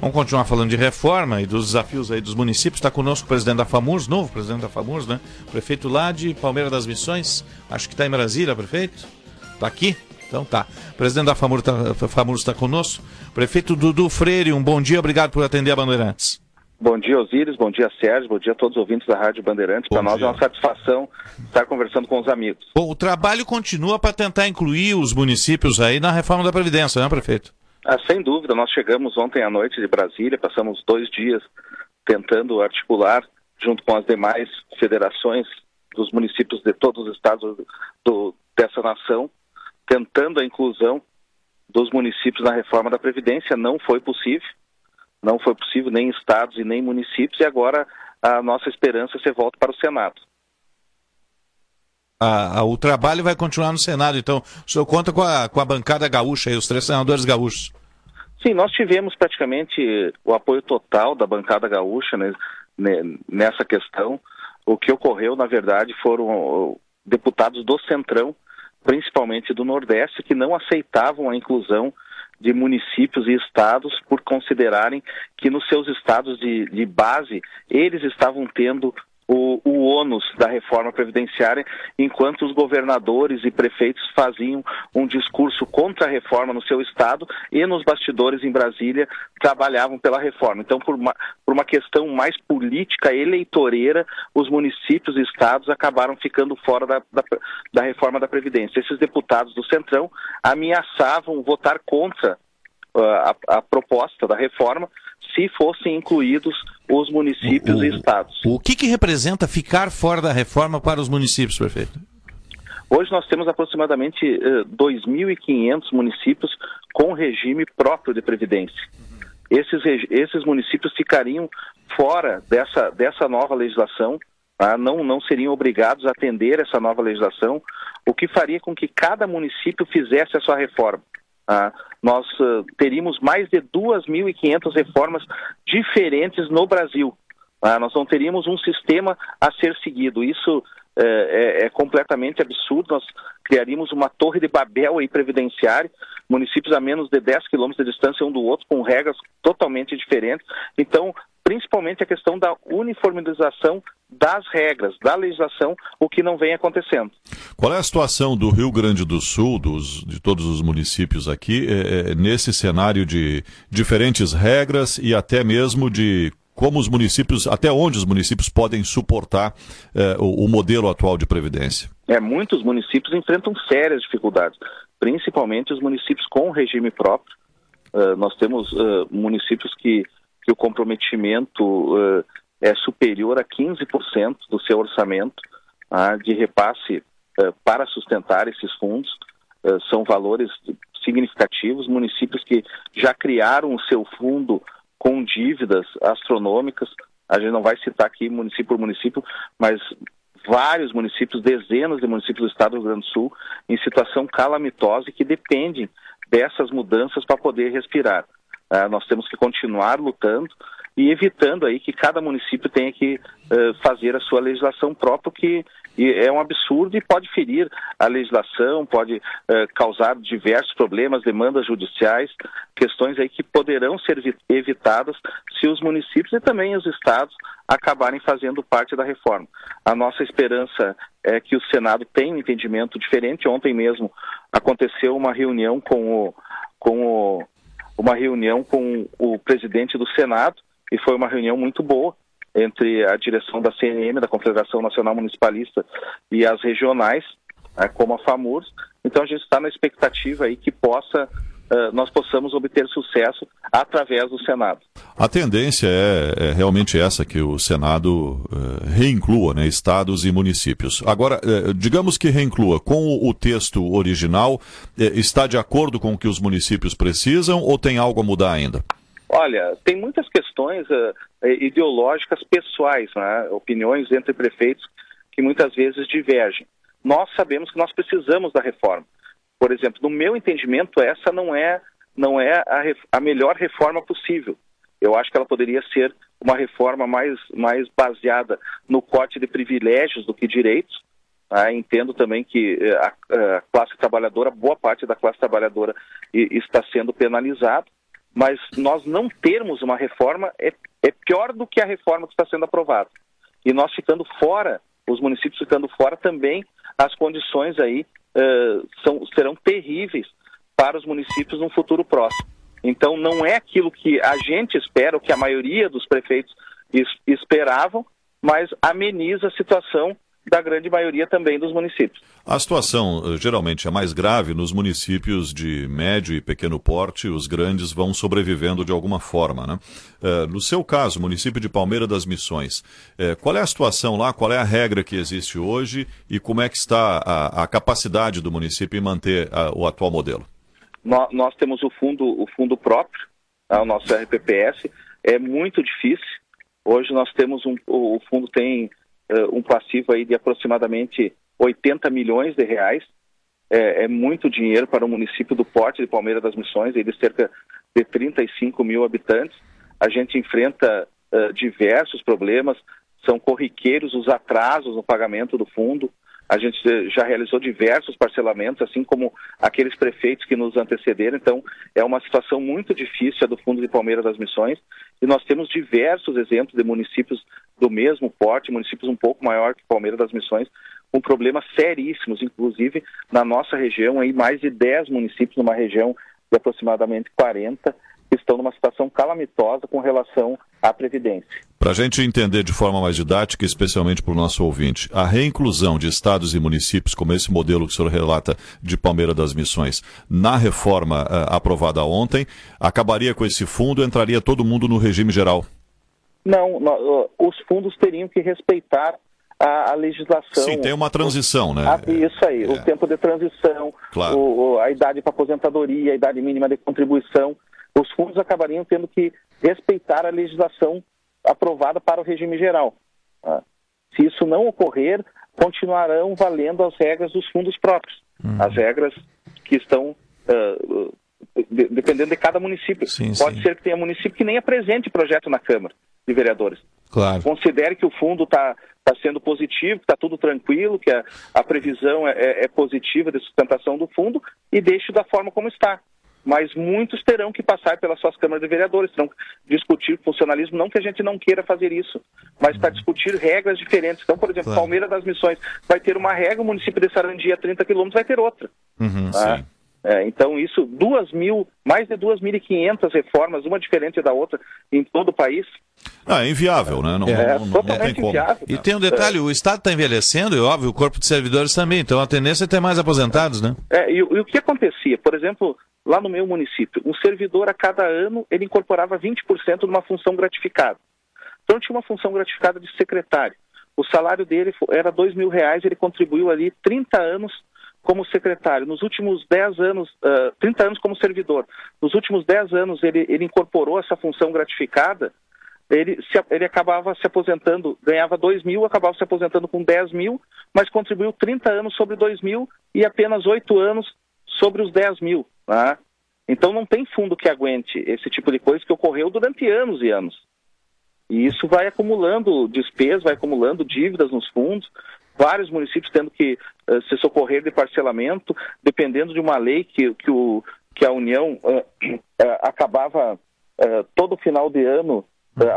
Vamos continuar falando de reforma e dos desafios aí dos municípios. Está conosco o presidente da FAMURS, novo presidente da FAMURS, né? Prefeito lá de Palmeiras das Missões. Acho que está em Brasília, prefeito. Está aqui? Então tá. Presidente da FAMURS está tá conosco. Prefeito Dudu Freire, um bom dia, obrigado por atender a Bandeirantes. Bom dia, Osíris. Bom dia, Sérgio. Bom dia a todos os ouvintes da Rádio Bandeirantes. Para nós é uma satisfação estar conversando com os amigos. Bom, o trabalho continua para tentar incluir os municípios aí na reforma da Previdência, né, prefeito? Ah, sem dúvida. Nós chegamos ontem à noite de Brasília, passamos dois dias tentando articular, junto com as demais federações dos municípios de todos os estados do, dessa nação, tentando a inclusão dos municípios na reforma da Previdência. Não foi possível não foi possível nem estados e nem municípios, e agora a nossa esperança é ser volta para o Senado. Ah, o trabalho vai continuar no Senado, então o senhor conta com a, com a bancada gaúcha e os três senadores gaúchos. Sim, nós tivemos praticamente o apoio total da bancada gaúcha né, nessa questão. O que ocorreu, na verdade, foram deputados do Centrão, principalmente do Nordeste, que não aceitavam a inclusão de municípios e estados por considerarem que nos seus estados de, de base eles estavam tendo o, o ônus da reforma previdenciária, enquanto os governadores e prefeitos faziam um discurso contra a reforma no seu estado e nos bastidores em Brasília trabalhavam pela reforma. Então, por uma, por uma questão mais política, eleitoreira, os municípios e estados acabaram ficando fora da, da, da reforma da Previdência. Esses deputados do Centrão ameaçavam votar contra uh, a, a proposta da reforma se fossem incluídos os municípios o, e estados. O que, que representa ficar fora da reforma para os municípios, prefeito? Hoje nós temos aproximadamente eh, 2.500 municípios com regime próprio de previdência. Esses, esses municípios ficariam fora dessa, dessa nova legislação, tá? não, não seriam obrigados a atender essa nova legislação, o que faria com que cada município fizesse a sua reforma. Ah, nós uh, teríamos mais de 2.500 reformas diferentes no Brasil. Ah, nós não teríamos um sistema a ser seguido. Isso é, é, é, completamente absurdo. Nós criaríamos uma torre de Babel aí previdenciária, municípios a menos de 10 quilômetros de distância um do outro, com regras totalmente diferentes. Então, principalmente a questão da uniformização das regras, da legislação, o que não vem acontecendo. Qual é a situação do Rio Grande do Sul, dos, de todos os municípios aqui, é, é, nesse cenário de diferentes regras e até mesmo de como os municípios, até onde os municípios podem suportar é, o, o, modelo atual de previdência? É, muitos municípios enfrentam sérias dificuldades, principalmente os municípios com regime próprio. Uh, nós temos uh, municípios que o comprometimento uh, é superior a 15% do seu orçamento uh, de repasse uh, para sustentar esses fundos. são valores significativos. Municípios que já criaram o seu fundo com dívidas astronômicas. A gente não vai citar aqui município por município, mas vários municípios, dezenas de municípios do estado do Rio Grande do Sul, em situação calamitosa e que dependem dessas mudanças para poder respirar. Uh, nós temos que continuar lutando e evitando aí que cada município tenha que uh, fazer a sua legislação própria, que é um absurdo e pode ferir a legislação, pode uh, causar diversos problemas, demandas judiciais, questões aí que poderão ser evitadas se os municípios e também os estados acabarem fazendo parte da reforma. A nossa esperança é que o Senado tenha um entendimento diferente. Ontem mesmo aconteceu uma reunião com o, com o uma reunião com o presidente do Senado e foi uma reunião muito boa entre a direção da CNM, da Confederação Nacional Municipalista, e as regionais, né, como a FAMURS. Então a gente está na expectativa aí que possa uh, nós possamos obter sucesso através do Senado. A tendência é, é realmente essa, que o Senado uh, reinclua né, estados e municípios. Agora, uh, digamos que reinclua, com o, o texto original, está de acordo com o que os municípios precisam ou tem algo a mudar ainda? Olha, tem muitas questões ideológicas pessoais, né, opiniões entre prefeitos que muitas vezes divergem. Nós sabemos que nós precisamos da reforma. Por exemplo, no meu entendimento, essa não é, não é a, a melhor reforma possível. Eu acho que ela poderia ser uma reforma mais, mais baseada no corte de privilégios do que direitos. Ah, entendo também que eh, a, a, classe trabalhadora, boa parte da classe trabalhadora está sendo penalizada. mas nós não termos uma reforma é, é pior do que a reforma que está sendo aprovada. E nós ficando fora, os municípios ficando fora também, as condições aí uh, são, serão terríveis para os municípios no futuro próximo. Então, não é aquilo que a gente espera, o que a maioria dos prefeitos esperavam, mas ameniza a situação da grande maioria também dos municípios. A situação eh, geralmente é mais grave nos municípios de médio e pequeno porte, os grandes vão sobrevivendo de alguma forma. Né? Uh, no seu caso, município de Palmeira das Missões, uh, qual é a situação lá, qual é a regra que existe hoje e como é que está a, a capacidade do município em manter o atual modelo? Nós, nós, temos o fundo, o fundo próprio, tá? o nosso RPPS, é muito difícil. Hoje nós temos um, o fundo tem uh, um passivo aí de aproximadamente 80 milhões de reais. É, é, muito dinheiro para o município do Porte de Palmeira das Missões, ele cerca de 35 mil habitantes. A gente enfrenta uh, diversos problemas, são corriqueiros os atrasos no pagamento do fundo. A gente já realizou diversos parcelamentos, assim como aqueles prefeitos que nos antecederam. Então, é uma situação muito difícil a do Fundo de Palmeira das Missões. E nós temos diversos exemplos de municípios do mesmo porte, municípios um pouco maior que Palmeira das Missões, com problemas seríssimos, inclusive na nossa região, aí mais de 10 municípios numa região de aproximadamente 40 estão numa situação calamitosa com relação à Previdência. Para a gente entender de forma mais didática, especialmente para o nosso ouvinte, a reinclusão de estados e municípios, como esse modelo que o senhor relata de Palmeira das Missões, na reforma uh, aprovada ontem, acabaria com esse fundo, entraria todo mundo no regime geral? Não, não os fundos teriam que respeitar a, a, legislação. Sim, tem uma transição, né? A, isso aí, é. o tempo de transição, claro. o, a idade para aposentadoria, a idade mínima de contribuição os fundos acabariam tendo que respeitar a legislação aprovada para o regime geral. Tá? Se isso não ocorrer, continuarão valendo as regras dos fundos próprios, uhum. as regras que estão uh, de, dependendo de cada município. Sim, Pode sim. ser que tenha município que nem apresente projeto na Câmara de Vereadores. Claro. Considere que o fundo está tá sendo positivo, que está tudo tranquilo, que a, a previsão é, é, é, positiva de sustentação do fundo e deixe da forma como está mas muitos terão que passar pelas suas câmaras de vereadores, terão que discutir funcionalismo, não que a gente não queira fazer isso, mas para discutir regras diferentes. Então, por exemplo, claro. Palmeira das Missões vai ter uma regra, o município de Sarandia, a 30 quilômetros, vai ter outra. Uhum, tá? é, então, isso, duas mil, mais de 2.500 reformas, uma diferente da outra, em todo o país. Ah, é inviável, né? Não, é, não, não, totalmente inviável. E tem um detalhe, o Estado está envelhecendo, e óbvio, o corpo de servidores também, então a tendência é ter mais aposentados, né? É, e, e o que acontecia? Por exemplo, lá no meu município, um servidor a cada ano ele incorporava 20% de uma função gratificada. Então tinha uma função gratificada de secretário. O salário dele era dois mil reais, ele contribuiu ali 30 anos como secretário. Nos últimos 10 anos, uh, 30 anos como servidor. Nos últimos 10 anos ele, ele incorporou essa função gratificada, ele, se, ele acabava se aposentando, ganhava 2 mil, acabava se aposentando com 10 mil, mas contribuiu 30 anos sobre 2 mil e apenas 8 anos sobre os 10 mil. Tá? Então não tem fundo que aguente esse tipo de coisa que ocorreu durante anos e anos. E isso vai acumulando despesas, vai acumulando dívidas nos fundos, vários municípios tendo que uh, se socorrer de parcelamento, dependendo de uma lei que, que, o, que a União uh, uh, acabava todo final de ano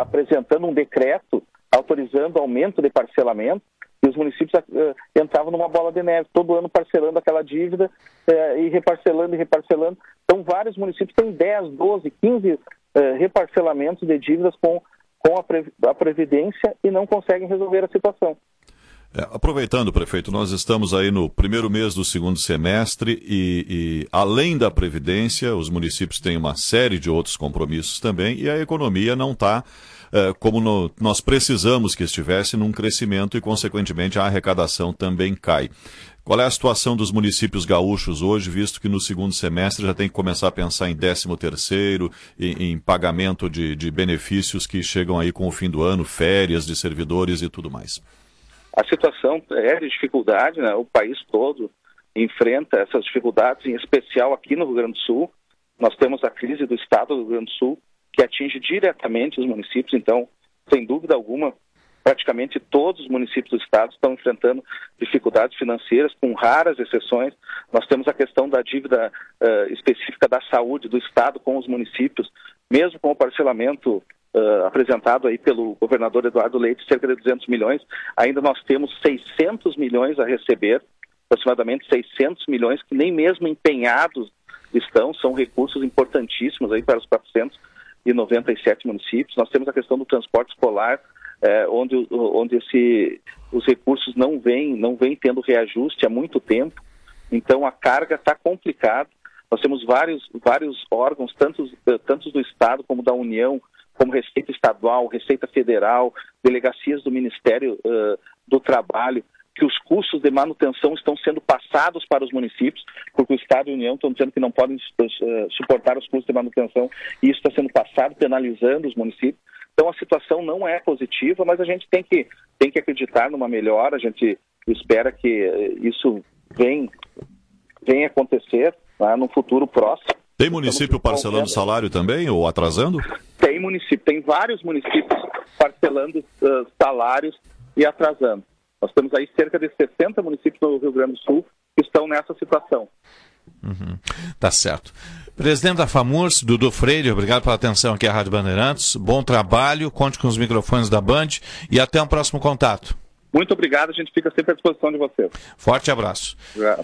apresentando um decreto autorizando aumento de parcelamento e os municípios uh, entravam numa bola de neve, todo ano parcelando aquela dívida uh, e reparcelando e reparcelando. Então, vários municípios têm 10, 12, 15 uh, reparcelamentos de dívidas com, com a, pre, a Previdência e não conseguem resolver a situação. É, aproveitando, prefeito, nós estamos aí no primeiro mês do segundo semestre e, e, além da Previdência, os municípios têm uma série de outros compromissos também e a economia não está é, como no, nós precisamos que estivesse num crescimento e, consequentemente, a arrecadação também cai. Qual é a situação dos municípios gaúchos hoje, visto que no segundo semestre já tem que começar a pensar em 13 terceiro, em, em pagamento de, de benefícios que chegam aí com o fim do ano, férias de servidores e tudo mais? A situação é de dificuldade, né? o país todo enfrenta essas dificuldades, em especial aqui no Rio Grande do Sul. Nós temos a crise do estado do Rio Grande do Sul, que atinge diretamente os municípios, então, sem dúvida alguma, praticamente todos os municípios do estado estão enfrentando dificuldades financeiras, com raras exceções. Nós temos a questão da dívida uh, específica da saúde do estado com os municípios, mesmo com o parcelamento uh, apresentado aí pelo governador Eduardo Leite, cerca de 200 milhões, ainda nós temos 600 milhões a receber, aproximadamente 600 milhões que nem mesmo empenhados estão, são recursos importantíssimos aí para os 497 municípios. Nós temos a questão do transporte escolar, é, onde, onde esse, os recursos não vêm, não vêm tendo reajuste há muito tempo. Então a carga está complicada. Nós temos vários, vários órgãos, tanto, tanto do Estado como da União, como Receita Estadual, Receita Federal, delegacias do Ministério uh, do Trabalho, que os custos de manutenção estão sendo passados para os municípios, porque o Estado e a União estão dizendo que não podem uh, suportar os custos de manutenção, e isso está sendo passado, penalizando os municípios. Então a situação não é positiva, mas a gente tem que, tem que acreditar numa melhora, a gente espera que isso venha, venha acontecer tá, no futuro próximo. Tem município parcelando salário também ou atrasando? Tem município, tem vários municípios parcelando uh, salários e atrasando. Nós temos aí cerca de 60 municípios no Rio Grande do Sul que estão nessa situação. Uhum. Tá certo. Presidente da FAMURS, Dudu Freire, obrigado pela atenção aqui à Rádio Bandeirantes. Bom trabalho, conte com os microfones da Band e até um próximo contato. Muito obrigado, a gente fica sempre à disposição de vocês. Forte abraço. Obrigado.